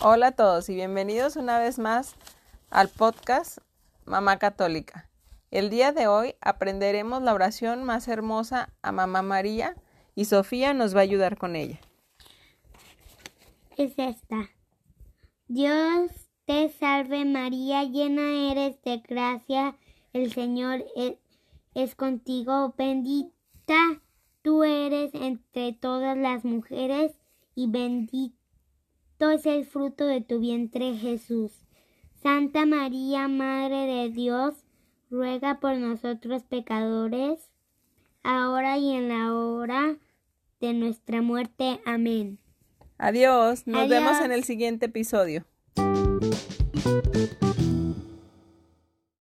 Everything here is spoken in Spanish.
Hola a todos y bienvenidos una vez más al podcast Mamá Católica. El día de hoy aprenderemos la oración más hermosa a Mamá María y Sofía nos va a ayudar con ella. Es esta. Dios te salve María, llena eres de gracia, el Señor es, es contigo, bendita entre todas las mujeres y bendito es el fruto de tu vientre Jesús. Santa María, Madre de Dios, ruega por nosotros pecadores, ahora y en la hora de nuestra muerte. Amén. Adiós, nos Adiós. vemos en el siguiente episodio.